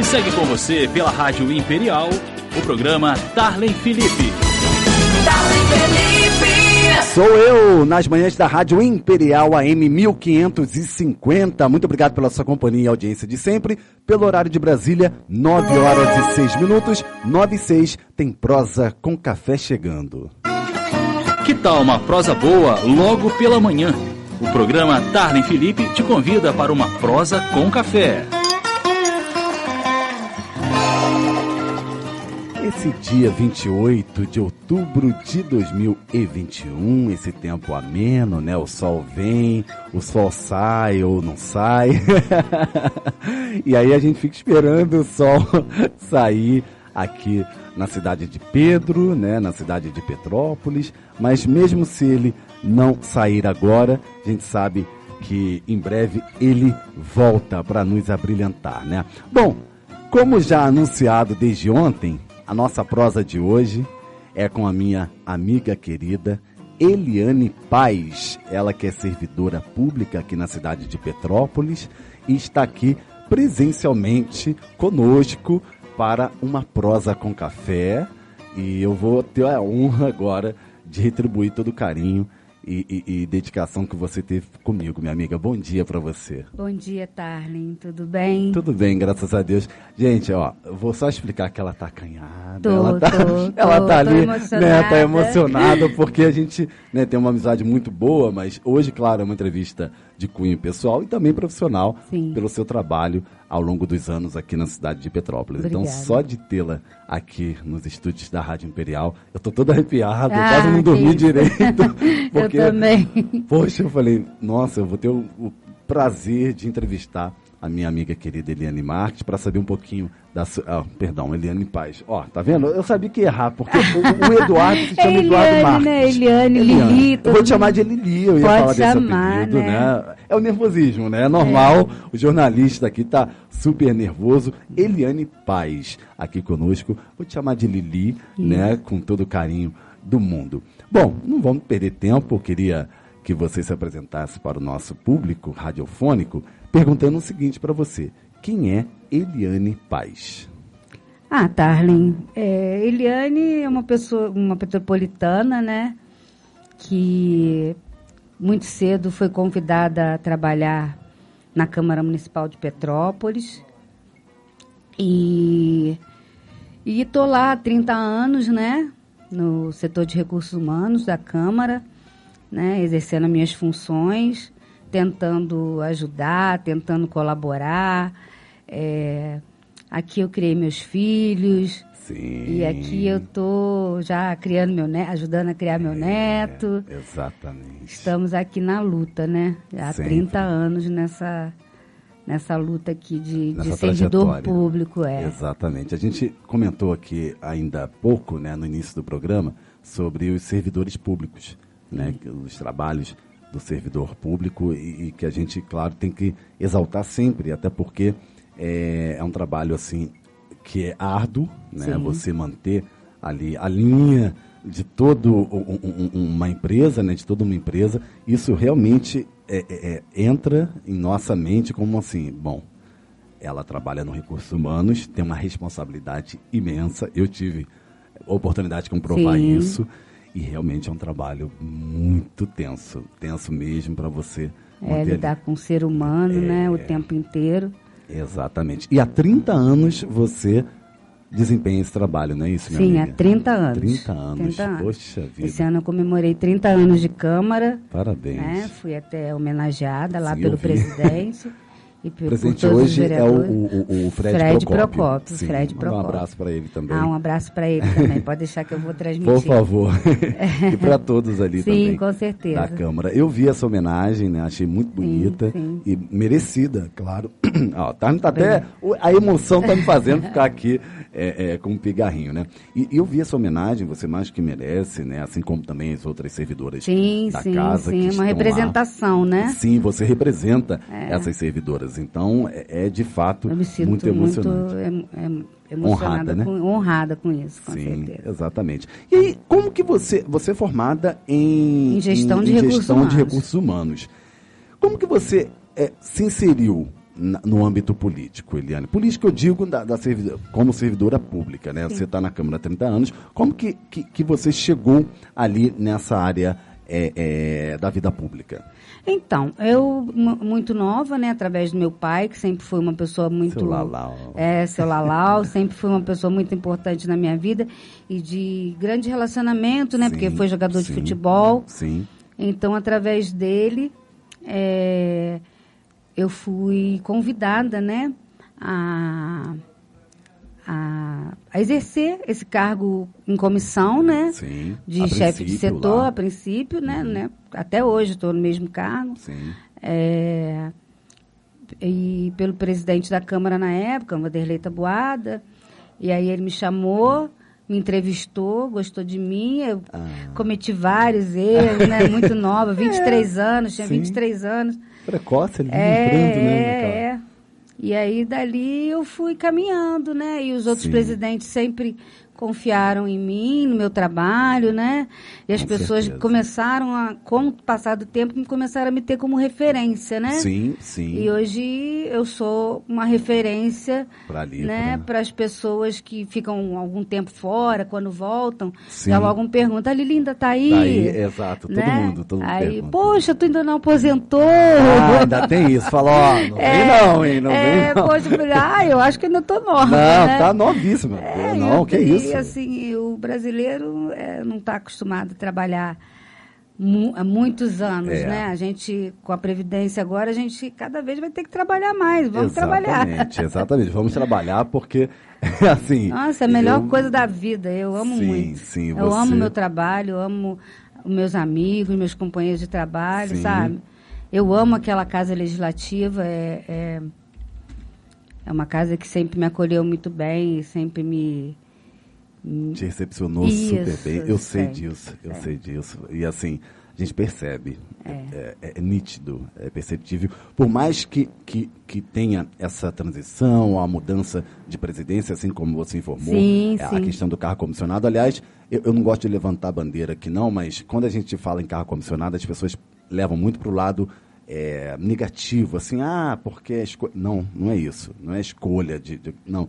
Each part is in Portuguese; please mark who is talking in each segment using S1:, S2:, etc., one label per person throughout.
S1: E segue com você pela Rádio Imperial o programa Darlene Felipe.
S2: Darlene Felipe.
S3: Sou eu, nas manhãs da Rádio Imperial AM 1550. Muito obrigado pela sua companhia e audiência de sempre. Pelo horário de Brasília, 9 horas e 6 minutos. 9 e 6 tem prosa com café chegando.
S1: Que tal uma prosa boa logo pela manhã? O programa Darlene Felipe te convida para uma prosa com café.
S3: Esse dia 28 de outubro de 2021, esse tempo ameno, né? O sol vem, o sol sai ou não sai. e aí a gente fica esperando o sol sair aqui na cidade de Pedro, né? Na cidade de Petrópolis. Mas mesmo se ele não sair agora, a gente sabe que em breve ele volta para nos abrilhantar, né? Bom, como já anunciado desde ontem, a nossa prosa de hoje é com a minha amiga querida Eliane Paz, ela que é servidora pública aqui na cidade de Petrópolis e está aqui presencialmente conosco para uma prosa com café. E eu vou ter a honra agora de retribuir todo o carinho e, e, e, dedicação que você teve comigo, minha amiga. Bom dia para você.
S4: Bom dia, Tarlin. Tudo bem?
S3: Tudo bem, graças a Deus. Gente, ó, vou só explicar que ela tá acanhada.
S4: Tô,
S3: ela tá,
S4: tô,
S3: ela
S4: tô,
S3: tá ali, né, tá emocionada porque a gente, né, tem uma amizade muito boa, mas hoje, claro, é uma entrevista de cunho pessoal e também profissional
S4: Sim.
S3: pelo seu trabalho ao longo dos anos aqui na cidade de Petrópolis. Então,
S4: Obrigada.
S3: só de tê-la aqui nos estúdios da Rádio Imperial, eu tô todo arrepiado,
S4: Ah,
S3: quase não dormi direito. Porque
S4: Eu também.
S3: Poxa, eu falei, nossa, eu vou ter o, o prazer de entrevistar a minha amiga querida Eliane Marques para saber um pouquinho da sua. ah, perdão, Eliane Paz. Ó, tá vendo? Eu sabia que ia errar, porque o, o Eduardo se chama
S4: É
S3: Eduardo
S4: Eliane,
S3: Marques.
S4: né? Eliane, Lili,
S3: Eu vou te chamar de Lili, eu ia
S4: Pode
S3: falar desse
S4: chamar,
S3: apelido,
S4: né?
S3: né? É o nervosismo, né? É normal, o jornalista aqui tá super nervoso. Eliane Paz, aqui conosco. Vou te chamar de Lili, né? Com todo o carinho do mundo. Bom, não vamos perder tempo, eu queria que você se apresentasse para o nosso público radiofônico, perguntando o seguinte para você: quem é Eliane Paz?
S4: Ah, Tarlin, é, Eliane é uma pessoa, uma metropolitana, né? Que muito cedo foi convidada a trabalhar na Câmara Municipal de Petrópolis. E e tô lá há 30 anos, né? No setor de recursos humanos da Câmara, né? Exercendo as minhas funções, tentando ajudar, tentando colaborar. É, aqui eu criei meus filhos.
S3: Sim.
S4: E aqui eu tô já criando meu neto, ajudando a criar meu neto.
S3: É, exatamente.
S4: Estamos aqui na luta, né? Já há
S3: Sempre.
S4: 30 anos nessa, nessa luta aqui de, de servidor público, é.
S3: Exatamente. A gente comentou aqui ainda há pouco, né, no início do programa, sobre os servidores públicos, né, os trabalhos do servidor público e, e que a gente, claro, tem que exaltar sempre, até porque é, é um trabalho assim que é árduo, né,
S4: Sim.
S3: você manter ali a linha de todo um- um- um- uma empresa, né, de toda uma empresa, isso realmente é- é- é, entra em nossa mente como assim, bom, ela trabalha no recursos humanos, tem uma responsabilidade imensa. Eu tive oportunidade de comprovar
S4: Sim.
S3: isso e realmente é um trabalho muito tenso, tenso mesmo para você
S4: É, lidar com o ser humano, né?
S3: É.
S4: O tempo inteiro.
S3: Exatamente. E há 30 anos você desempenha esse trabalho, não é isso, minha
S4: Sim,
S3: amiga?
S4: há 30 anos.
S3: 30 anos.
S4: 30 anos.
S3: Poxa vida.
S4: Esse ano eu comemorei 30 anos de Câmara.
S3: Parabéns.
S4: Né? Fui até homenageada lá
S3: Sim,
S4: pelo presidente. E
S3: O
S4: por
S3: presente
S4: os
S3: hoje é o, o, o Fred,
S4: Fred
S3: Procópio.
S4: Procópio,
S3: Sim,
S4: Fred
S3: manda Um
S4: Procópio.
S3: abraço para ele também.
S4: Ah, um abraço para ele também. Pode deixar que eu vou transmitir.
S3: Por favor. e para todos ali
S4: Sim,
S3: também.
S4: com certeza.
S3: Da Câmara. Eu vi essa homenagem, né? Achei muito bonita
S4: sim.
S3: e merecida, claro. Ó, tá, tá até, a emoção tá me fazendo ficar aqui é, é, com um pigarrinho, né? E, e eu vi essa homenagem, você mais que merece, né? Assim como também as outras servidoras
S4: Sim,
S3: da
S4: sim,
S3: casa
S4: sim.
S3: estão
S4: Uma
S3: lá.
S4: representação, né?
S3: Sim, você representa essas servidoras. Então, é, é de fato muito
S4: muito,
S3: emocionante.
S4: em- em- emocionada,
S3: Honrada, né?
S4: com, honrada com isso, com
S3: Sim,
S4: certeza.
S3: exatamente. E aí, como que você, você é formada em,
S4: Em gestão
S3: em-
S4: de
S3: em
S4: recursos
S3: gestão de
S4: humanos.
S3: recursos humanos. Como que você é, se inseriu no âmbito político, Eliane? Político eu digo da, da servidora- como servidora pública, né? Você está na Câmara há 30 anos. Como que, que, que você chegou ali nessa área é, é, da vida pública?
S4: Então, eu, mu- muito nova, né, através do meu pai, que sempre foi uma pessoa muito.
S3: Seu Lalau.
S4: É, seu Lalau, sempre foi uma pessoa muito importante na minha vida e de grande relacionamento, né, porque
S3: Sim,
S4: foi jogador de
S3: sim.
S4: futebol.
S3: Sim.
S4: Então, através dele, é, eu fui convidada, né, a, a, a exercer esse cargo em comissão, né,
S3: Sim.
S4: de chefe de setor,
S3: lá.
S4: a princípio, né, né, até hoje estou no mesmo cargo.
S3: Sim.
S4: É, e pelo presidente da Câmara na época, Vanderlei Tabuada. E aí ele me chamou, me entrevistou, gostou de mim. Eu
S3: Ah.
S4: cometi vários erros, né? Muito nova, 23 anos, tinha
S3: sim.
S4: 23 anos.
S3: Precoce, ele
S4: É,
S3: né?
S4: é, é. E aí dali eu fui caminhando, né? E os outros
S3: Sim.
S4: presidentes sempre confiaram em mim, no meu trabalho, né? E as
S3: Com
S4: pessoas
S3: certeza.
S4: começaram a, com o passar do tempo, me começaram a me ter como referência, né?
S3: Sim, sim.
S4: E hoje eu sou uma referência
S3: Pra ali,
S4: né,
S3: pra-
S4: para as pessoas que ficam algum tempo fora, quando voltam,
S3: Sim.
S4: já logo me perguntam, a Lilinda tá aí?
S3: Daí, exato, todo
S4: né?
S3: mundo, todo mundo
S4: Aí,
S3: pergunta.
S4: poxa, tu ainda não aposentou?
S3: Ah, ainda tem isso. Fala, ó, não vem não, hein? Não
S4: é,
S3: vem não.
S4: poxa, eu falei, ah, eu acho que ainda tô nova,
S3: Não,
S4: né?
S3: tá novíssima.
S4: É,
S3: não, que
S4: e, assim, o brasileiro é, não está acostumado a trabalhar mu- há muitos anos,
S3: É.
S4: né? A gente, com a Previdência agora, a gente cada vez vai ter que trabalhar mais. Vamos trabalhar.
S3: Exatamente, exatamente. Vamos trabalhar porque, assim...
S4: Nossa, é a melhor
S3: eu-
S4: coisa da vida. Eu amo
S3: Sim,
S4: muito.
S3: sim,
S4: eu
S3: você-
S4: amo meu trabalho, eu amo os meus amigos, meus companheiros de trabalho,
S3: Sim.
S4: sabe? Eu amo aquela casa legislativa. É, é, é uma casa que sempre me acolheu muito bem, sempre me.
S3: Te recepcionou
S4: Isso,
S3: super bem. Eu sei disso, eu
S4: sei.
S3: sei disso. E assim, a gente percebe. É, é- é nítido, é perceptível. Por mais que, que, que tenha essa transição, a mudança de presidência, assim como você informou,
S4: Sim,
S3: é, a
S4: sim.
S3: questão do carro comissionado. Aliás, eu, eu não gosto de levantar a bandeira aqui, não, mas quando a gente fala em carro comissionado, as pessoas levam muito para o lado é, negativo, assim, ah, porque é escolha. Não, não é isso. Não é escolha de. de- não.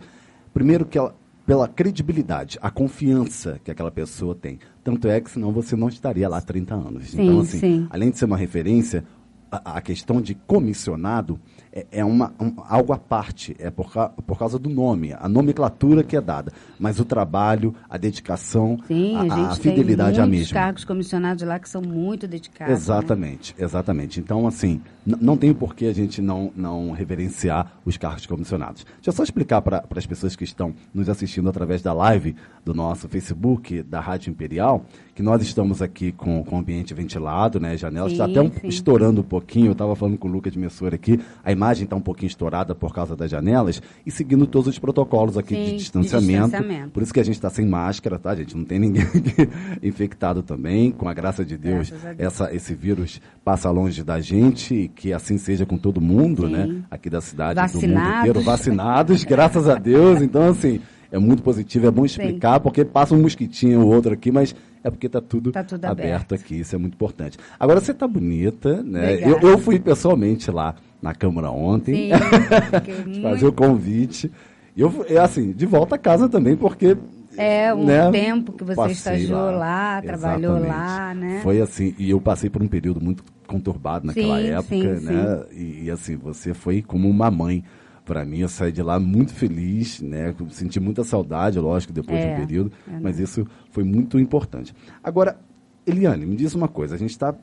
S3: Primeiro que ela, pela credibilidade, a confiança que aquela pessoa tem. Tanto é que senão você não estaria lá há 30 anos.
S4: Sim,
S3: então, assim,
S4: sim.
S3: além de ser uma referência, a, a questão de comissionado é, é uma, um- algo à parte, é por, ca- por causa do nome, a nomenclatura que é dada. Mas o trabalho, a dedicação,
S4: Sim, a,
S3: a, a fidelidade
S4: tem muitos
S3: mesma.
S4: cargos comissionados lá que são muito dedicados. né?
S3: Exatamente, exatamente. Então, assim, não tem por que a gente não, não reverenciar os cargos comissionados. Deixa eu só explicar para as pessoas que estão nos assistindo através da live do nosso Facebook, da Rádio Imperial, que nós estamos aqui com, com o ambiente ventilado, né? Janelas está
S4: Sim,
S3: até um,
S4: sim.
S3: estourando um pouquinho. Eu estava falando com o Lucas de Messora aqui, a imagem está um pouquinho estourada por causa das janelas e seguindo todos os protocolos aqui
S4: Sim,
S3: de
S4: de
S3: distanciamento.
S4: distanciamento.
S3: Por isso que a gente está sem máscara, tá, gente? Não tem ninguém aqui infectado também. Com a graça de Deus,
S4: Deus.
S3: essa, esse vírus passa longe da gente e que assim seja com todo mundo,
S4: Sim.
S3: né? Aqui da cidade, do mundo
S4: Vacinados.
S3: inteiro, vacinados, graças a Deus. Então, assim, é muito positivo, é bom explicar, porque passa um mosquitinho ou outro aqui, mas é porque tá tudo,
S4: Tá tudo
S3: aberto
S4: aberto.
S3: aqui, isso é muito importante. Agora, você tá bonita, né? Eu, eu fui pessoalmente lá na Câmara ontem,
S4: Sim,
S3: fazer o convite. E eu, é assim, de volta a casa também, porque
S4: É, um
S3: né,
S4: tempo que você
S3: passei
S4: estagiou lá, trabalhou
S3: Exatamente.
S4: lá, né?
S3: Foi assim, e eu passei por um período muito conturbado naquela
S4: Sim,
S3: época,
S4: sim,
S3: né? E, e, assim, você foi como uma mãe para mim. Eu saí de lá muito feliz, né? Senti muita saudade, lógico, depois
S4: É,
S3: de um período,
S4: é,
S3: mas isso foi muito importante. Agora, Eliane, me diz uma coisa, a gente está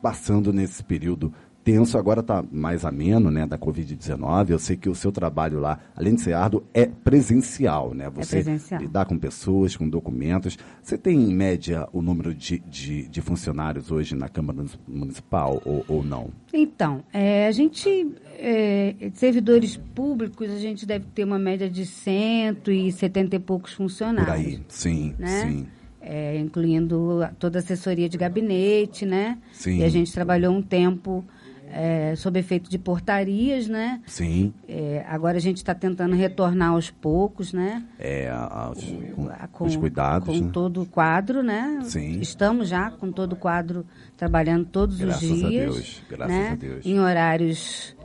S3: passando nesse período tenso, agora está mais ameno, né, da Covid-19. Eu sei que o seu trabalho lá, além de ser árduo, é presencial, né? Você
S4: presencial.
S3: lidar com pessoas, com documentos. Você tem, em média, o número de, de, de funcionários hoje na Câmara Municipal ou, ou não?
S4: Então, é, a gente, é, servidores públicos, a gente deve ter uma média de 170 e poucos funcionários.
S3: Por aí, sim,
S4: né?
S3: sim.
S4: É, incluindo toda a assessoria de gabinete, né?
S3: Sim.
S4: E a gente trabalhou um tempo é, sob efeito de portarias, né?
S3: Sim,
S4: É, agora a gente está tentando retornar aos poucos, né?
S3: é, a- a- os, com,
S4: A-
S3: com os cuidados,
S4: com
S3: né?
S4: todo o quadro, né?
S3: Sim.
S4: Estamos já com todo o quadro trabalhando todos
S3: Graças
S4: os
S3: a
S4: dias.
S3: Deus, graças
S4: né?
S3: a Deus.
S4: Em horários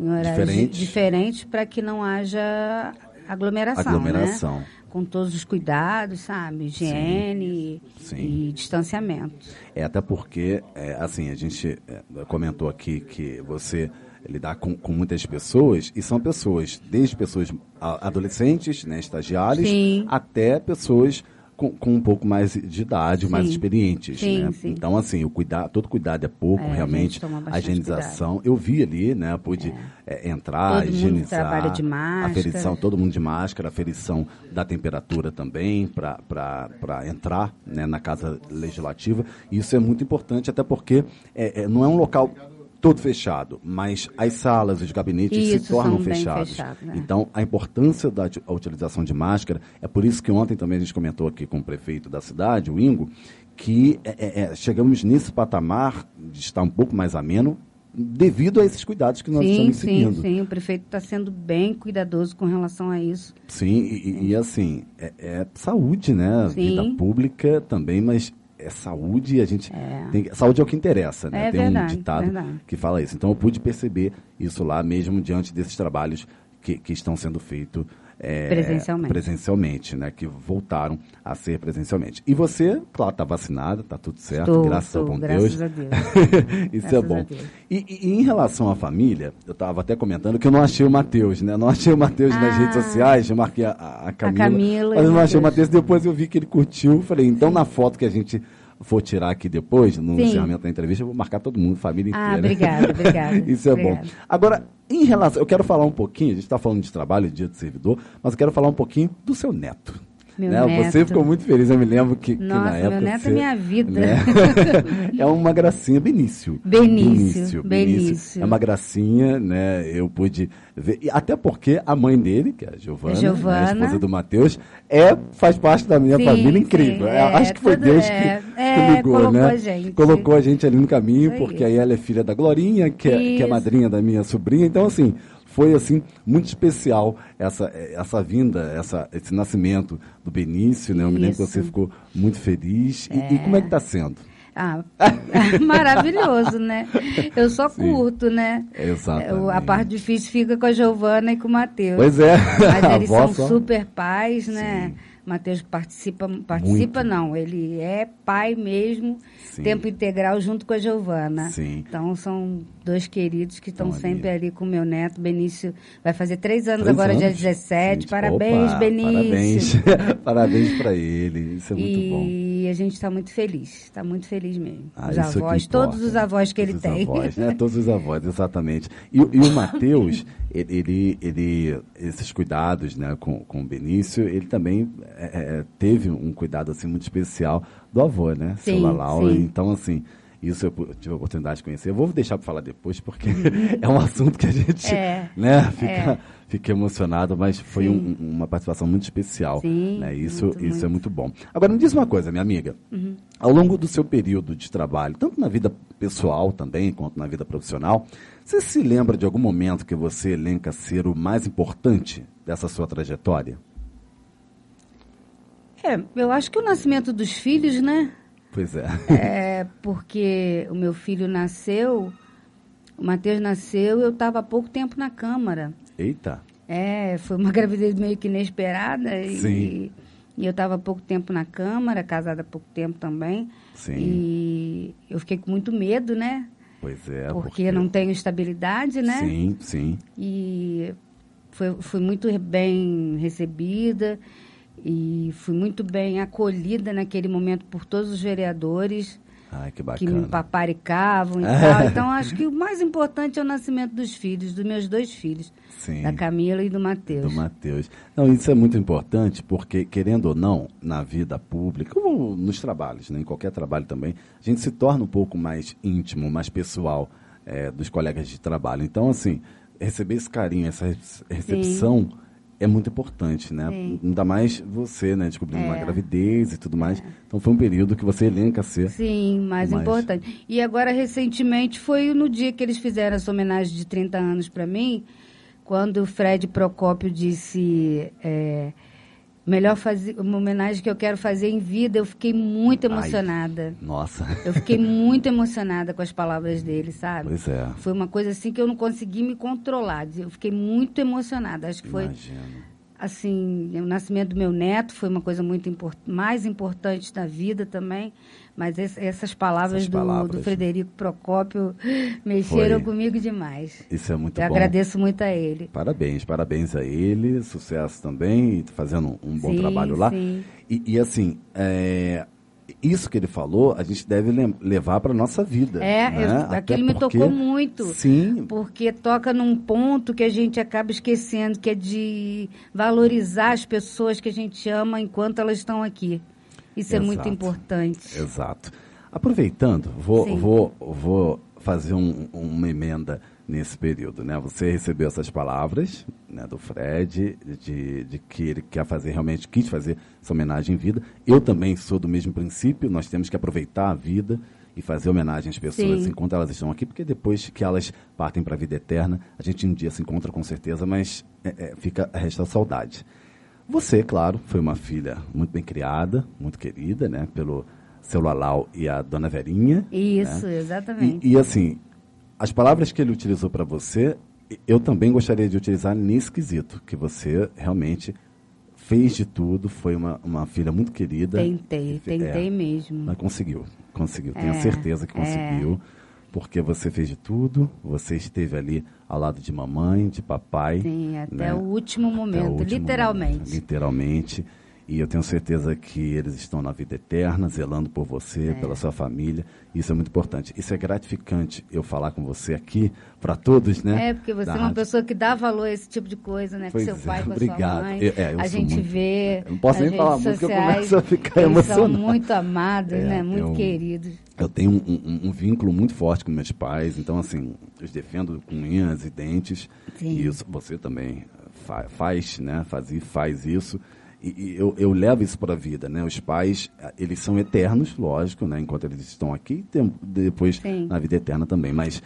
S4: em horários
S3: Diferentes.
S4: diferentes para que não haja aglomeração,
S3: Aglomeração.
S4: né? Com todos os cuidados, sabe? Higiene
S3: Sim.
S4: e distanciamento.
S3: É até porque, é, assim, a gente é, comentou aqui que você lidar com, com muitas pessoas, e são pessoas, desde pessoas adolescentes, né, estagiários,
S4: Sim.
S3: até pessoas com, com um pouco mais de idade, mais
S4: Sim.
S3: experientes.
S4: Sim,
S3: né?
S4: sim.
S3: Então, assim, o cuidado, todo cuidado é pouco,
S4: É, a
S3: realmente. A
S4: bastante
S3: higienização, eu vi ali, né? Pude é, entrar,
S4: Todo mundo
S3: higienizar.
S4: trabalha de
S3: A
S4: máscara.
S3: ferição, todo mundo de máscara, a ferição da temperatura também, para entrar né, na Casa Legislativa. Isso é muito importante, até porque é, é, não é um local todo fechado, mas as salas, os gabinetes
S4: Isso,
S3: se tornam fechados.
S4: fechados, né?
S3: Então, a importância da a utilização de máscara, é por isso que ontem também a gente comentou aqui com o prefeito da cidade, o Ingo, que é, é, é, chegamos nesse patamar de estar um pouco mais ameno, devido a esses cuidados que nós
S4: sim,
S3: estamos
S4: sim,
S3: seguindo.
S4: sim. O prefeito está sendo bem cuidadoso com relação a isso.
S3: Sim, e, e- e assim, é, é saúde, né?
S4: Sim.
S3: Vida pública também, mas é saúde e a gente tem que- Saúde é o que interessa, né?
S4: É
S3: tem
S4: verdade,
S3: um ditado
S4: verdade.
S3: que fala isso. Então eu pude perceber isso lá mesmo diante desses trabalhos que, que estão sendo feitos é,
S4: Presencialmente.
S3: presencialmente, né? Que voltaram a ser presencialmente. E você, claro, está vacinada, está tudo certo,
S4: Tô,
S3: graças
S4: tô,
S3: ao bom
S4: graças
S3: Deus.
S4: a Deus.
S3: Isso é
S4: Graças
S3: bom.
S4: a Deus.
S3: E, e- em relação à família, eu estava até comentando que eu não achei o Matheus, né? Não achei o Matheus nas
S4: Ah.
S3: redes sociais, eu marquei a, a, a Camila.
S4: Camila e
S3: mas eu não achei o.
S4: Matheus,
S3: depois eu vi que ele curtiu. Falei, então na foto que a gente for tirar aqui depois, no
S4: Sim.
S3: encerramento da entrevista, eu vou marcar todo mundo, família inteira.
S4: Ah, obrigada, obrigada.
S3: Isso é bom. Agora, em relação, eu quero falar um pouquinho, a gente está falando de trabalho, dia do servidor, mas eu quero falar um pouquinho do seu neto.
S4: Meu
S3: né? Você
S4: neto.
S3: ficou muito feliz, eu me lembro que, que
S4: Nossa,
S3: na
S4: meu
S3: época.
S4: neto é
S3: você-
S4: minha vida.
S3: né? é uma gracinha, Benício.
S4: Benício, Benício.
S3: É uma gracinha, né? Eu pude ver. Até porque a mãe dele, que é a Giovana, né,
S4: Giovana.
S3: a esposa do Matheus, é, faz parte da minha
S4: Sim,
S3: família
S4: sim,
S3: incrível.
S4: é,
S3: É, Acho que foi Deus
S4: é,
S3: que, que
S4: é,
S3: ligou,
S4: colocou
S3: né?
S4: a gente.
S3: Colocou a gente ali no caminho,
S4: Isso aí.
S3: porque aí ela é filha da Glorinha, que é, que é madrinha da minha sobrinha. Então, assim, foi assim muito especial essa, essa vinda, essa, esse nascimento do Benício, né? Eu me lembro que você ficou muito feliz. E, e como é que está sendo?
S4: Ah, maravilhoso, né? Eu só
S3: Sim.
S4: curto, né?
S3: Exatamente.
S4: Eu- A parte difícil fica com a Giovana e com o Matheus.
S3: Pois é,
S4: Mas eles são
S3: só-
S4: super pais, né?
S3: Sim.
S4: Matheus participa, participa
S3: Muito.
S4: não, ele é pai mesmo,
S3: Sim.
S4: tempo integral junto com a Giovana.
S3: Sim.
S4: Então são dois queridos que estão
S3: ali.
S4: sempre ali com o meu neto. Benício vai fazer três anos
S3: Três
S4: agora, dia
S3: anos.
S4: 17.
S3: Gente,
S4: parabéns,
S3: opa,
S4: Benício.
S3: Parabéns. parabéns para ele. Isso é muito bom.
S4: E a gente está muito feliz, está muito feliz mesmo.
S3: Ah,
S4: os avós, todos os avós que ele
S3: Todos
S4: tem.
S3: Avós, né? Todos os avós, exatamente. E, o- e o Matheus, ele, ele, esses cuidados né, com, com o Benício, ele também é, é, teve um cuidado assim, muito especial do avô, né? Seu
S4: Sim,
S3: Lalau.
S4: sim.
S3: Então, assim, isso eu tive a oportunidade de conhecer. Eu vou deixar para falar depois, porque é um assunto que a gente
S4: É,
S3: né, fica,
S4: é.
S3: fica emocionado, mas foi um- uma participação muito especial.
S4: Sim,
S3: né? Isso,
S4: muito,
S3: isso é
S4: muito.
S3: muito bom. Agora, me diz uma coisa, minha amiga. Ao longo do seu período de trabalho, tanto na vida pessoal também, quanto na vida profissional, você se lembra de algum momento que você elenca ser o mais importante dessa sua trajetória?
S4: É, eu acho que o nascimento dos filhos, né?
S3: Pois é.
S4: É porque o meu filho nasceu, o Matheus nasceu, eu estava há pouco tempo na Câmara.
S3: Eita.
S4: É, foi uma gravidez meio que inesperada. E,
S3: Sim.
S4: e eu estava há pouco tempo na Câmara, casada há pouco tempo também.
S3: Sim.
S4: E eu fiquei com muito medo, né?
S3: Pois é.
S4: porque, não tenho estabilidade, né?
S3: Sim, sim.
S4: E foi, fui muito bem recebida e fui muito bem acolhida naquele momento por todos os vereadores
S3: Ai, que
S4: que me paparicavam e tal. Então, acho que o mais importante é o nascimento dos filhos, dos meus dois filhos,
S3: Sim.
S4: da Camila e do Matheus.
S3: Do Matheus. Não, isso é muito importante porque, querendo ou não, na vida pública, ou nos trabalhos, né, em qualquer trabalho também, a gente se torna um pouco mais íntimo, mais pessoal eh, dos colegas de trabalho. Então, assim, receber esse carinho, essa rece- recepção é muito importante, né?
S4: Sim.
S3: Ainda mais você, né, descobrindo uma
S4: É.
S3: gravidez e tudo mais. Então, foi um período que você elenca ser.
S4: Sim, mais
S3: Mais-
S4: importante. E agora, recentemente, foi no dia que eles fizeram essa homenagem de 30 anos para mim, quando o Fred Procópio disse: é, melhor fazer, uma homenagem que eu quero fazer em vida. Eu fiquei muito emocionada.
S3: Nossa.
S4: Eu fiquei muito emocionada com as palavras dele, sabe?
S3: Pois é.
S4: Foi uma coisa assim que eu não consegui me controlar. Eu fiquei muito emocionada. Acho que foi
S3: Imagino.
S4: Assim, o nascimento do meu neto foi uma coisa muito import mais importante da vida também. Mas esse- essas palavras, do,
S3: palavras.
S4: do Frederico Procópio mexeram
S3: Foi.
S4: comigo demais.
S3: Isso é muito
S4: eu
S3: bom.
S4: agradeço muito a ele.
S3: Parabéns, parabéns a ele, sucesso também, fazendo um bom
S4: Sim,
S3: trabalho lá.
S4: sim.
S3: E, e, assim, é, isso que ele falou, a gente deve levar para nossa vida.
S4: É,
S3: né?
S4: eu- aquilo me
S3: porque-
S4: tocou muito.
S3: Sim,
S4: Porque toca num ponto que a gente acaba esquecendo, que é de valorizar as pessoas que a gente ama enquanto elas estão aqui. Isso é muito
S3: Exato.
S4: importante.
S3: Exato. Aproveitando, vou,
S4: Sim.
S3: vou, vou fazer um- uma emenda nesse período, né? Você recebeu essas palavras né, do Fred, de, de que ele quer fazer, realmente quis fazer essa homenagem em vida. Eu também sou do mesmo princípio, nós temos que aproveitar a vida e fazer homenagem às pessoas
S4: Sim.
S3: enquanto elas estão aqui, porque depois que elas partem para a vida eterna, a gente um dia se encontra com certeza, mas é, é, fica, resta a saudade. Você, claro, foi uma filha muito bem criada, muito querida, né? Pelo seu Lalau e a dona Verinha.
S4: Isso,
S3: né?
S4: exatamente.
S3: E, e, assim, as palavras que ele utilizou para você, eu também gostaria de utilizar nesse quesito, que você realmente fez de tudo, foi uma, uma filha muito querida.
S4: Tentei,
S3: É,
S4: tentei mesmo.
S3: mas conseguiu, conseguiu. Tenho
S4: É,
S3: certeza que
S4: é.
S3: conseguiu. Porque você fez de tudo, você esteve ali ao lado de mamãe, de papai.
S4: Sim, até
S3: né?
S4: o último
S3: Até o
S4: momento,
S3: último
S4: literalmente.
S3: momento, literalmente. E eu tenho certeza que eles estão na vida eterna, zelando por você, pela sua família. Isso é muito importante. Isso é gratificante eu falar com você aqui, para todos, né?
S4: É, porque você
S3: da
S4: é uma
S3: rádio.
S4: pessoa que dá valor a esse tipo de coisa, né? Com
S3: Pois
S4: seu
S3: é,
S4: pai, com a
S3: obrigado.
S4: sua mãe.
S3: Eu- é, eu
S4: a gente
S3: muito-
S4: vê.
S3: eu não posso nem falar muito, eu começo a ficar
S4: eles
S3: emocionado.
S4: são muito amados,
S3: É,
S4: né? Muito
S3: eu-
S4: queridos.
S3: Eu tenho um, um- um vínculo muito forte com meus pais, então assim, eu os defendo com unhas e dentes.
S4: Sim.
S3: E isso, você também fa- faz, né? Faz, e faz isso. E, e eu, eu levo isso para a vida, né? Os pais, eles são eternos, lógico, né? Enquanto eles estão aqui, tem- depois
S4: Sim.
S3: na vida eterna também. Mas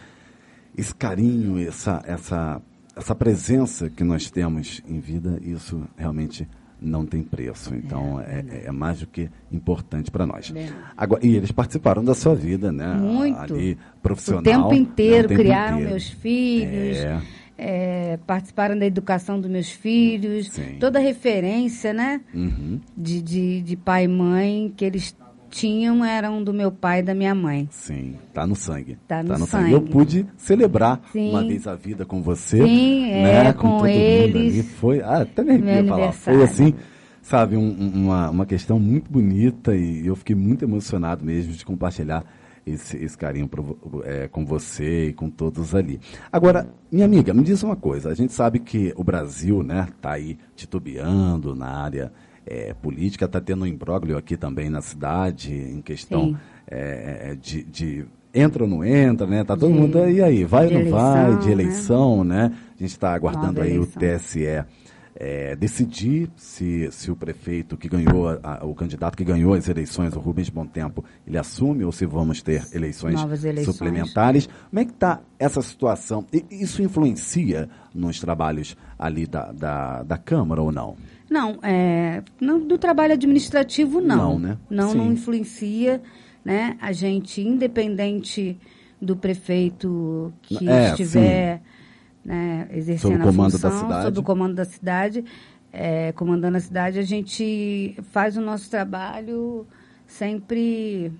S3: esse carinho, essa, essa, essa presença que nós temos em vida, isso realmente não tem preço. Então, é, é mais do que importante para nós. Agora, e eles participaram da sua vida, né?
S4: Muito.
S3: Ali, profissional.
S4: O tempo
S3: né?
S4: inteiro,
S3: O tempo
S4: criaram
S3: inteiro.
S4: meus filhos,
S3: É.
S4: é, participaram da educação dos meus filhos,
S3: Sim.
S4: toda referência, né?
S3: Uhum.
S4: De, de, de pai e mãe que eles tinham eram do meu pai e da minha mãe.
S3: Sim, tá no sangue.
S4: Tá no
S3: sangue. Eu
S4: sangue.
S3: pude celebrar
S4: Sim.
S3: uma vez a vida com você.
S4: Sim,
S3: né?
S4: é, com
S3: todo mundo
S4: eles.
S3: ali. Foi, ah, até me arrepio falar. Foi assim, sabe, um- uma, uma questão muito bonita e eu fiquei muito emocionado mesmo de compartilhar esse, esse carinho pro- é, com você e com todos ali. Agora, minha amiga, me diz uma coisa. A gente sabe que o Brasil, né, tá aí titubeando na área é, política, tá tendo um imbróglio aqui também na cidade em questão é, é, de, de entra ou não entra, né? Tá todo
S4: De-
S3: mundo e aí, vai
S4: de
S3: ou não vai,
S4: eleição,
S3: de
S4: né?
S3: eleição, né? A gente está aguardando aí
S4: eleição.
S3: o TSE é, decidir se, se o prefeito que ganhou, a- a- o candidato que ganhou as eleições, o Rubens Bom Tempo, ele assume ou se vamos ter eleições,
S4: eleições.
S3: suplementares. Como é que está essa situação? E- Isso influencia nos trabalhos ali da, da, da Câmara ou não?
S4: Não, é, não, do trabalho administrativo, não.
S3: Não, né?
S4: Não,
S3: Sim.
S4: não influencia, né? A gente, independente do prefeito que
S3: É,
S4: estiver né, exercendo
S3: Sob o comando
S4: a
S3: da
S4: função,
S3: cidade.
S4: sob o comando da cidade, é, comandando a cidade, a gente faz o nosso trabalho sempre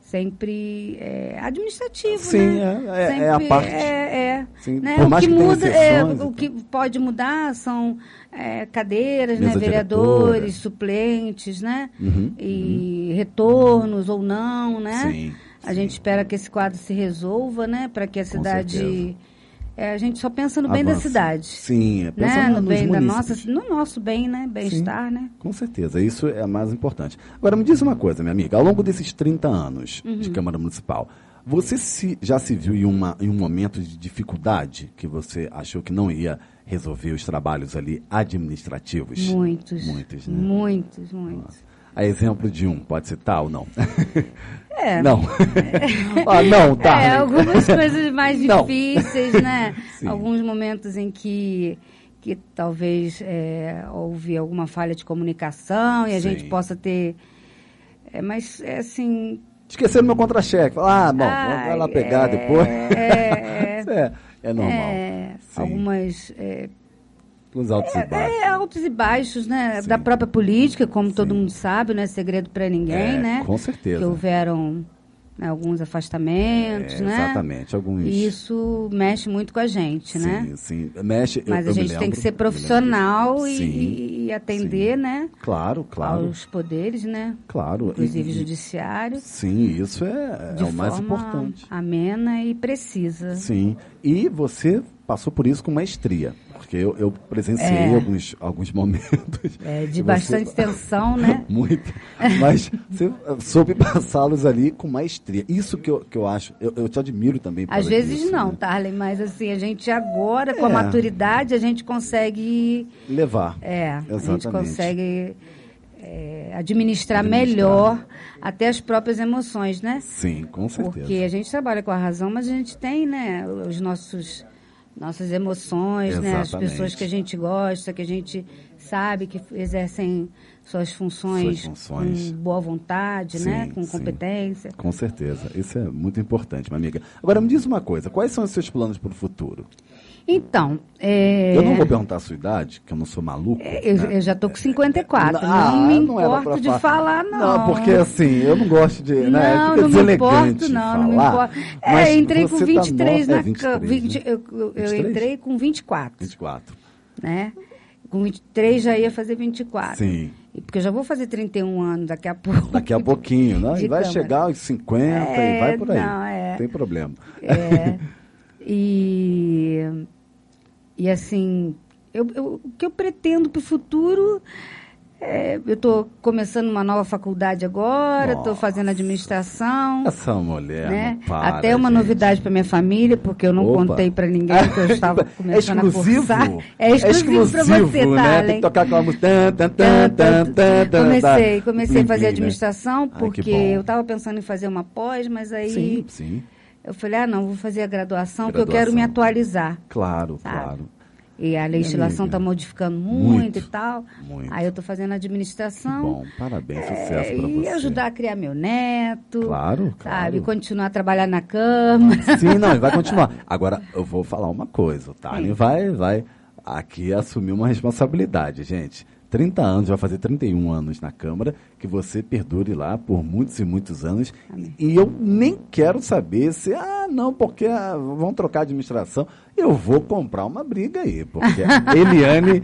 S4: sempre é, administrativo,
S3: Sim,
S4: né?
S3: é- é- é a parte.
S4: É, é,
S3: Sim,
S4: né?
S3: por
S4: O que
S3: que
S4: muda, é, o
S3: tal.
S4: que pode mudar são é, cadeiras, né? Vereadores,
S3: diretora.
S4: suplentes, né?
S3: Uhum,
S4: e retornos ou não, né?
S3: Sim,
S4: A
S3: sim.
S4: gente espera que esse quadro se resolva, né? Para que a cidade. É, a gente só pensa no bem da cidade.
S3: Sim, é
S4: Né?
S3: pensando
S4: No
S3: nos
S4: bem da nossa, no nosso bem, né? Bem-estar, né?
S3: Com certeza, isso é mais importante. Agora, me diz uma coisa, minha amiga. Ao longo desses 30 anos
S4: Uhum.
S3: de Câmara Municipal, você se- já se viu em, uma, em um momento de dificuldade que você achou que não ia resolver os trabalhos ali administrativos?
S4: Muitos.
S3: Muitos, né?
S4: Muitos, muitos.
S3: A exemplo de um, pode citar ou não?
S4: É.
S3: Não. ah, não, tá.
S4: É, algumas coisas mais difíceis, né?
S3: Sim.
S4: Alguns momentos em que, que talvez é, houve alguma falha de comunicação e a
S3: Sim.
S4: gente possa ter. É, mas é assim.
S3: Esqueceram meu contra-cheque. Ah, bom,
S4: ai,
S3: vai lá pegar
S4: é,
S3: depois.
S4: É,
S3: Isso é, é normal.
S4: é, algumas. É,
S3: Os altos e baixos.
S4: É, altos e baixos, né?
S3: Sim.
S4: Da própria política, como todo
S3: Sim.
S4: mundo sabe, não é segredo para ninguém,
S3: É,
S4: né?
S3: com certeza.
S4: Que houveram né, alguns afastamentos,
S3: É,
S4: né?
S3: Exatamente, alguns.
S4: E isso mexe muito com a gente,
S3: sim,
S4: né?
S3: sim. Mexe.
S4: Mas
S3: eu
S4: a gente tem
S3: lembro,
S4: que ser profissional e,
S3: Sim,
S4: e- atender,
S3: sim.
S4: né?
S3: Claro, claro.
S4: Aos poderes, né?
S3: Claro.
S4: Inclusive
S3: E-
S4: judiciário.
S3: Sim, isso é,
S4: de
S3: é o mais importante.
S4: amena e precisa.
S3: Sim. E você passou por isso com maestria. Porque eu, eu presenciei
S4: É.
S3: alguns, alguns momentos.
S4: É, de
S3: você-
S4: bastante tensão, né?
S3: Muito. Mas você soube passá-los ali com maestria. Isso que eu, que eu acho. Eu, eu te admiro também.
S4: Às vezes
S3: disso,
S4: não,
S3: né?
S4: Tarlen, mas assim, a gente agora, com a
S3: É.
S4: maturidade, a gente consegue.
S3: Levar.
S4: É, a gente
S3: Exatamente.
S4: consegue é, administrar,
S3: Administrar.
S4: melhor até as próprias emoções, né?
S3: Sim, com certeza.
S4: Porque a gente trabalha com a razão, mas a gente tem, né, os nossos nossas emoções, né, as
S3: Exatamente.
S4: pessoas que a gente gosta, que a gente sabe que exercem suas funções,
S3: Suas funções.
S4: com boa vontade, né,
S3: Sim,
S4: com
S3: sim.
S4: competência.
S3: Com certeza. Isso é muito importante, minha amiga. Agora me diz uma coisa: quais são os seus planos para o futuro?
S4: Então, é,
S3: Eu não vou perguntar a sua idade, que eu não sou maluco.
S4: eu,
S3: né?
S4: eu já tô com 54,
S3: Ah,
S4: não me
S3: não
S4: importo de
S3: falar.
S4: falar, não.
S3: Não, porque assim, eu não gosto de. né,
S4: Não,
S3: fica
S4: não me
S3: deselegante
S4: importo, não, não me
S3: falar,
S4: importo. É, entrei com
S3: você tá
S4: 23
S3: no-
S4: na
S3: é, 23,
S4: cama. 20,
S3: né?
S4: eu, eu- eu
S3: 23?
S4: entrei com 24,
S3: 24.
S4: né? Com 23 já ia fazer 24.
S3: Sim.
S4: E Porque eu já vou fazer 31 anos daqui a pouco.
S3: Daqui a pouquinho, né? E vai
S4: câmara.
S3: chegar aos 50 e
S4: É,
S3: vai por aí.
S4: não, é.
S3: Não tem problema.
S4: É, e, e assim, eu, eu- o que eu pretendo para o futuro, é, eu estou começando uma nova faculdade agora, estou fazendo administração.
S3: Essa mulher
S4: né?
S3: para,
S4: Até uma
S3: gente.
S4: novidade para minha família, porque eu não
S3: Opa.
S4: contei para ninguém que eu estava começando
S3: é exclusivo?
S4: a cursar. É exclusivo para você,
S3: né?
S4: tá,
S3: Tem que tocar aquela música. Tan, tan, tan,
S4: Comecei, comecei a fazer administração,
S3: Ai, que
S4: porque
S3: bom.
S4: eu estava pensando em fazer uma pós, mas aí
S3: Sim, sim.
S4: eu falei, ah, não, vou fazer a graduação, porque eu
S3: Graduação.
S4: quero me atualizar.
S3: Claro,
S4: Sabe?
S3: claro.
S4: E a legislação está modificando muito,
S3: Muito,
S4: e tal.
S3: muito.
S4: Aí eu estou fazendo administração.
S3: bom, parabéns,
S4: é,
S3: sucesso pra
S4: e
S3: você.
S4: ajudar a criar meu neto.
S3: Claro,
S4: Sabe?
S3: claro.
S4: Continuar a trabalhar na Câmara.
S3: Sim, não, ele vai continuar. Agora, eu vou falar uma coisa, o Tani vai, vai aqui assumir uma responsabilidade, gente. 30 anos, vai fazer 31 anos na Câmara, que você perdure lá por muitos e muitos anos. E eu nem quero saber se, ah, não, porque ah, vão trocar a administração. Eu vou comprar uma briga aí, porque a Eliane,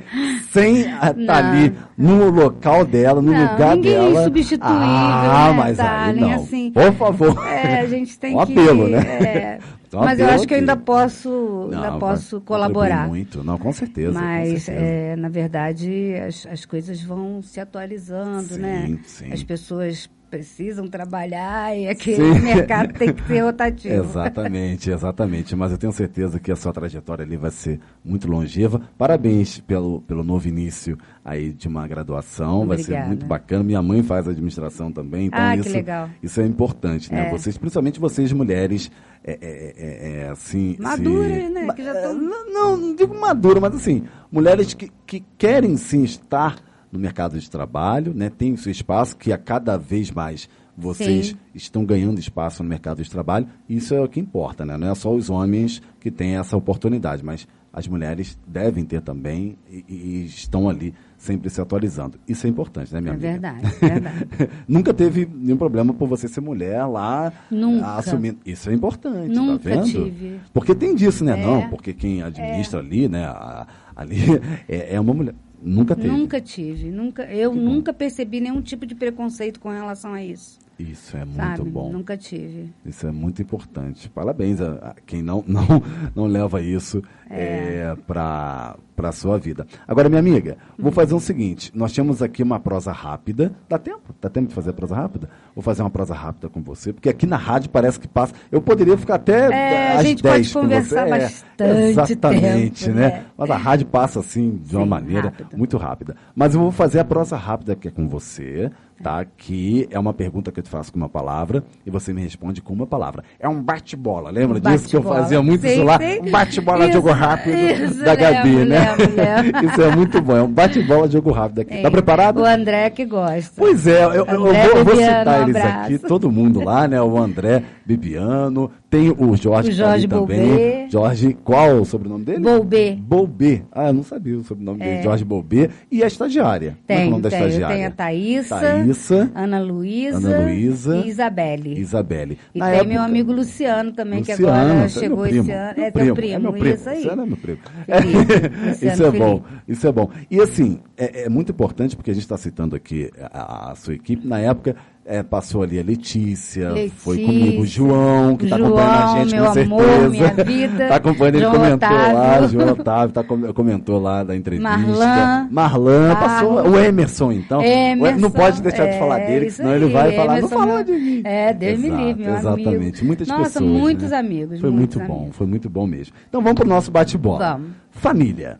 S3: sem estar
S4: Não.
S3: ali no local dela, no
S4: Não,
S3: lugar
S4: ninguém é
S3: dela.
S4: insubstituível,
S3: Ah,
S4: né,
S3: mas aí não.
S4: Assim,
S3: Por favor.
S4: É, a gente tem
S3: Um
S4: que.
S3: apelo, né?
S4: é.
S3: Um
S4: mas eu acho que eu ainda posso,
S3: Não,
S4: ainda posso colaborar.
S3: muito, não, com certeza. com
S4: Mas,
S3: certeza.
S4: é, na verdade, as, as coisas vão se atualizando,
S3: Sim,
S4: né?
S3: sim.
S4: As pessoas precisam trabalhar e aquele
S3: Sim.
S4: mercado tem que ser rotativo.
S3: Exatamente, exatamente. Mas eu tenho certeza que a sua trajetória ali vai ser muito longeva. Parabéns pelo, pelo novo início aí de uma graduação. Vai ser
S4: Obrigada.
S3: muito bacana. Minha mãe faz administração também, então
S4: Ah, que
S3: isso,
S4: legal.
S3: isso é importante, né?
S4: É.
S3: Vocês, principalmente vocês mulheres, é, é, é, é, assim. se-
S4: Maduras, né?
S3: Ma-
S4: Que já tão-
S3: é, não, não digo madura, mas assim, mulheres que, que querem sim estar no mercado de trabalho, né? Tem o seu espaço, que a cada vez mais vocês
S4: Sim.
S3: estão ganhando espaço no mercado de trabalho. Isso é o que importa, né? Não é só os homens que têm essa oportunidade, mas as mulheres devem ter também e, e estão ali sempre se atualizando. Isso é importante, né, minha
S4: É
S3: amiga?
S4: verdade, é verdade.
S3: Nunca teve nenhum problema por você ser mulher lá
S4: Nunca.
S3: assumindo. Isso é importante,
S4: Nunca
S3: tá vendo?
S4: tive.
S3: Porque tem disso, né?
S4: É.
S3: Não, porque quem administra ali, né? a- ali é, é uma mulher. Nunca teve.
S4: Nunca tive, nunca, eu nunca percebi nenhum tipo de preconceito com relação a isso.
S3: Isso é muito
S4: sabe?
S3: bom.
S4: Nunca tive.
S3: Isso é muito importante. Parabéns a, a quem não, não, não leva isso é. para a sua vida. Agora, minha amiga, vou fazer o seguinte: nós temos aqui uma prosa rápida. Dá tempo? Dá tempo de fazer prosa rápida? Vou fazer uma prosa rápida com você, porque aqui na rádio parece que passa. Eu poderia ficar até
S4: É, a
S3: às
S4: gente pode
S3: 10 com
S4: conversar
S3: você. É,
S4: bastante
S3: Exatamente,
S4: tempo,
S3: né?
S4: né?
S3: Mas a rádio passa assim de uma
S4: Sim,
S3: maneira
S4: rápido.
S3: muito rápida. Mas eu vou fazer a prosa rápida aqui com você. Tá? Que é uma pergunta que eu te faço com uma palavra e você me responde com uma palavra. É um bate-bola, lembra
S4: Um
S3: disso que eu fazia muito
S4: Sim,
S3: isso lá?
S4: sim.
S3: Um bate-bola
S4: Isso,
S3: jogo rápido
S4: isso,
S3: da Gabi,
S4: lembro,
S3: né?
S4: lembro, lembro.
S3: isso é muito bom, é um bate-bola jogo rápido aqui.
S4: É,
S3: Tá preparado?
S4: O André que gosta.
S3: Pois é, eu, eu- eu vou, vou citar
S4: um
S3: eles aqui, todo mundo lá, né? O André Bibiano, tem o Jorge,
S4: O
S3: que tá
S4: Jorge
S3: também. Jorge, qual o sobrenome dele?
S4: Bolbê.
S3: Bolbê. Ah, eu não sabia o sobrenome dele, Jorge Bolbê. E a estagiária. Como é que é o
S4: Tem,
S3: nome da
S4: tem. Eu
S3: estagiária?
S4: tenho a Thaísa,
S3: Thaísa,
S4: Ana Luísa,
S3: Ana Luísa
S4: e Isabelle.
S3: Isabelle.
S4: E
S3: Na
S4: tem
S3: época-
S4: meu amigo Luciano também, que
S3: Luciano,
S4: agora
S3: tá,
S4: chegou
S3: primo,
S4: esse ano. É teu primo,
S3: é meu primo.
S4: isso aí.
S3: Luciano é meu primo.
S4: Felipe,
S3: isso é bom, isso é bom. E assim, é, é muito importante porque a gente está citando aqui a, a sua equipe. Na época, é, passou ali a Letícia, foi
S4: Letícia,
S3: comigo o João, que está acompanhando a gente
S4: meu
S3: com
S4: amor,
S3: certeza.
S4: minha vida,
S3: Está acompanhando, ele
S4: João
S3: comentou lá,
S4: Otávio.
S3: João Otávio tá, com- comentou lá da entrevista.
S4: Marlan.
S3: Marlan, passou o Emerson, então.
S4: Emerson,
S3: não pode deixar de falar
S4: é,
S3: dele,
S4: isso
S3: senão ele vai falar, não falou de mim.
S4: É, Deus me
S3: Exato,
S4: livre, meu
S3: Exatamente,
S4: amigo.
S3: muitas
S4: Nossa,
S3: pessoas.
S4: muitos
S3: né?
S4: amigos,
S3: Foi
S4: muitos
S3: muito bom,
S4: amigos.
S3: foi muito bom mesmo. Então vamos pro nosso bate-bola.
S4: Vamos.
S3: Família.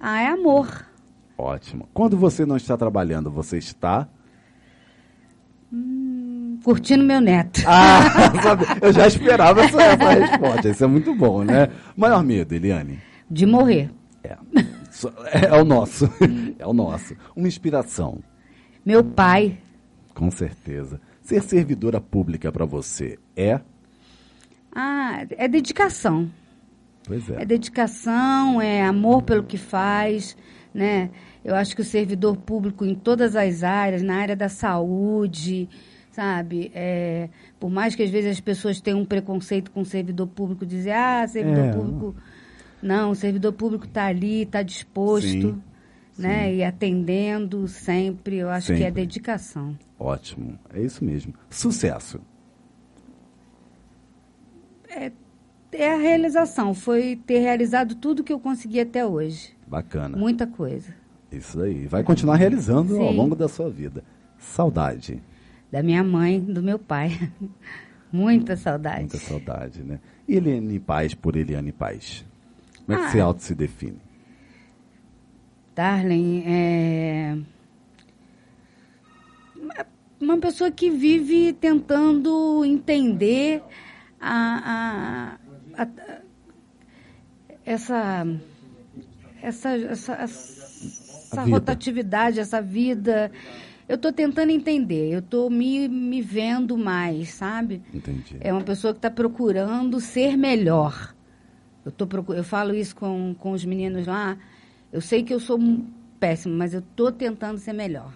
S4: Ah, é amor.
S3: Ótimo. Quando você não está trabalhando, você está.
S4: Curtindo meu neto.
S3: Ah, eu já esperava essa, essa resposta. Isso é muito bom, né? Maior medo, Eliane?
S4: De morrer.
S3: É. Só- É, o nosso. É o nosso. Uma inspiração,
S4: Meu pai.
S3: com certeza. Ser servidora pública para você é?
S4: Ah, é dedicação.
S3: Pois
S4: É
S3: é.
S4: dedicação, é amor pelo que faz, né? Eu acho que o servidor público em todas as áreas, na área da saúde, sabe? É, por mais que às vezes as pessoas tenham um preconceito com o servidor público, dizer, ah, servidor
S3: É.
S4: público. Não, o servidor público está ali, está disposto,
S3: Sim,
S4: né? E atendendo sempre. Eu acho que é
S3: Sempre.
S4: dedicação.
S3: Ótimo. É isso mesmo. Sucesso.
S4: É a realização, foi ter realizado tudo que eu consegui até hoje.
S3: Bacana.
S4: Muita coisa.
S3: Isso aí. Vai continuar realizando ao
S4: Sim.
S3: longo da sua vida. Saudade.
S4: Da minha mãe, do meu pai. Muita saudade.
S3: Muita saudade, né? E Eliane Paz por Eliane Paz. Como é que
S4: Ah.
S3: você auto se define?
S4: Darlene, é. uma- pessoa que vive tentando entender a, a- a- essa, essa, essa, essa rotatividade, essa vida. Eu estou tentando entender, eu estou me, me vendo mais, sabe?
S3: Entendi.
S4: É uma pessoa que está procurando ser melhor. Eu, tô procu- eu falo isso com, com os meninos lá. Eu sei que eu sou um péssimo, mas eu estou tentando ser melhor.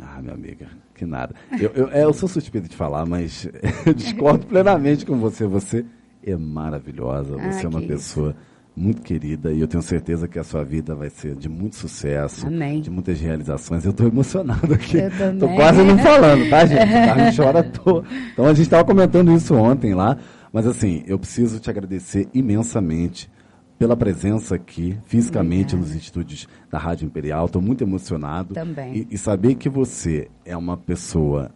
S3: Ah, minha amiga, que nada. Eu, eu, é, eu sou suspeito de falar, mas eu discordo plenamente com você. Você é maravilhosa,
S4: Ah,
S3: você é uma pessoa muito querida e eu tenho certeza que a sua vida vai ser de muito sucesso,
S4: Amém.
S3: de muitas realizações. Eu estou emocionado aqui. Tô quase não falando, tá, gente? Carmen chora à toa. Então a gente estava comentando isso ontem lá, mas assim, eu preciso te agradecer imensamente pela presença aqui, fisicamente,
S4: Obrigada.
S3: nos estúdios da Rádio Imperial. Estou muito emocionado.
S4: Também.
S3: E, e saber que você é uma pessoa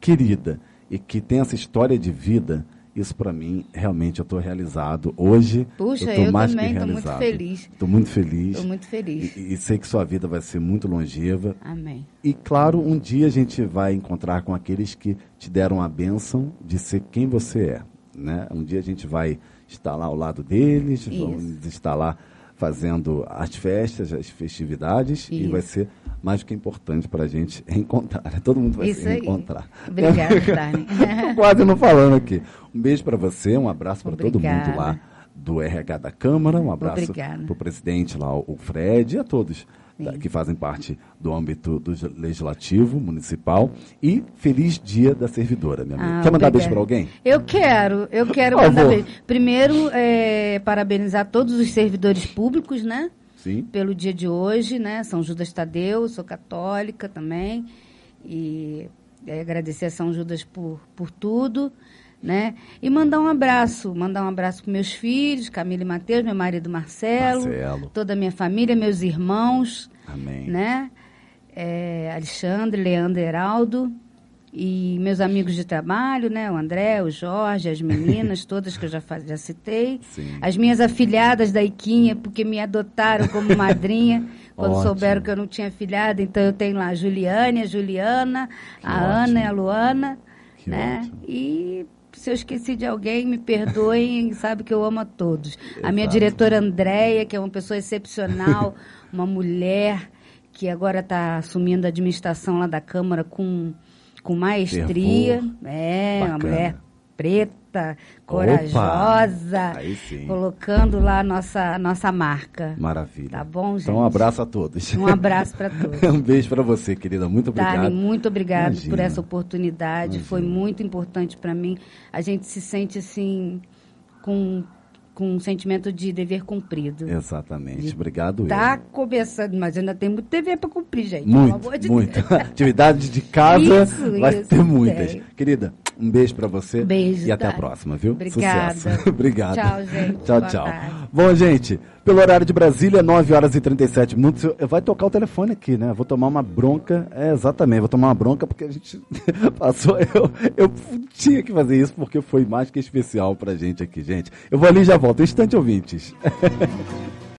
S3: querida e que tem essa história de vida, isso para mim, realmente, eu estou realizado. Hoje,
S4: Puxa,
S3: eu
S4: eu
S3: mais
S4: também
S3: que
S4: tô muito feliz.
S3: Estou muito feliz.
S4: Estou muito feliz.
S3: E, e sei que sua vida vai ser muito longeva.
S4: Amém.
S3: E claro, um dia a gente vai encontrar com aqueles que te deram a bênção de ser quem você é. Né? Um dia a gente vai estar lá ao lado deles,
S4: Isso.
S3: vamos estar lá fazendo as festas, as festividades, e
S4: Isso.
S3: vai ser mais do que importante para a gente reencontrar. Todo mundo vai
S4: Isso
S3: se
S4: aí.
S3: reencontrar.
S4: Obrigada, Darlene.
S3: Tô quase não falando aqui. Um beijo para você, um abraço para todo mundo
S4: Obrigada.
S3: lá do RH da Câmara, um abraço
S4: Obrigada.
S3: para o presidente lá, o Fred, e a todos da- que fazem parte do âmbito do legislativo municipal. E feliz dia da servidora, minha amiga.
S4: Ah,
S3: Quer mandar beijo para alguém?
S4: Eu quero, eu quero
S3: Por
S4: mandar
S3: favor.
S4: beijo. Primeiro, é, parabenizar todos os servidores públicos, né?
S3: Sim.
S4: Pelo dia de hoje, né? São Judas Tadeu, sou católica também. E é, agradecer a São Judas por, por tudo, né? E mandar um abraço, mandar um abraço para meus filhos, Camila e Matheus, meu marido Marcelo,
S3: Marcelo.
S4: toda a minha família, meus irmãos,
S3: Amém.
S4: né? É, Alexandre, Leandro Heraldo E meus amigos de trabalho, né? O André, o Jorge, as meninas, todas que eu já, faz, já citei.
S3: Sim.
S4: As minhas afilhadas da Iquinha, porque me adotaram como madrinha. quando
S3: Ótimo.
S4: souberam que eu não tinha afilhada. Então eu tenho lá a Juliane, a Juliana, a
S3: ótimo.
S4: Ana e a Luana.
S3: Que
S4: né?
S3: ótimo.
S4: E se eu esqueci de alguém, me perdoem, sabe que eu amo a todos. A minha
S3: Exato.
S4: diretora Andréia, que é uma pessoa excepcional, uma mulher que agora está assumindo a administração lá da Câmara com, com maestria.
S3: Fervor.
S4: É, uma
S3: Bacana.
S4: mulher preta,
S3: Opa!
S4: corajosa,
S3: Aí sim.
S4: colocando lá a nossa, a nossa marca.
S3: Maravilha.
S4: Tá bom, gente?
S3: Então, um abraço a todos.
S4: Um abraço para todos.
S3: um beijo pra você, querida. Muito obrigado.
S4: Dani, muito obrigado
S3: Imagina.
S4: por essa oportunidade.
S3: Imagina.
S4: Foi muito importante para mim. A gente se sente assim com, com um sentimento de dever cumprido.
S3: Exatamente. Obrigado.
S4: Tá
S3: eu.
S4: começando, mas ainda tem muito dever para cumprir, gente.
S3: Muito,
S4: amor de
S3: muito.
S4: Deus.
S3: Atividades de casa
S4: Isso,
S3: vai
S4: isso,
S3: ter muitas.
S4: tem.
S3: Querida, um beijo pra você.
S4: Beijo,
S3: E até a
S4: Dani.
S3: próxima, viu?
S4: Obrigada.
S3: Sucesso. Obrigado.
S4: Tchau, gente.
S3: Tchau,
S4: Boa
S3: tchau.
S4: tarde.
S3: Bom, gente, pelo horário de Brasília, 9 horas e 37 minutos. eu- Vai tocar o telefone aqui, né? Vou tomar uma bronca. É, exatamente, vou tomar uma bronca porque a gente passou. Eu, eu tinha que fazer isso porque foi mais que especial pra gente aqui, gente. Eu vou ali e já volto. Instante ouvintes.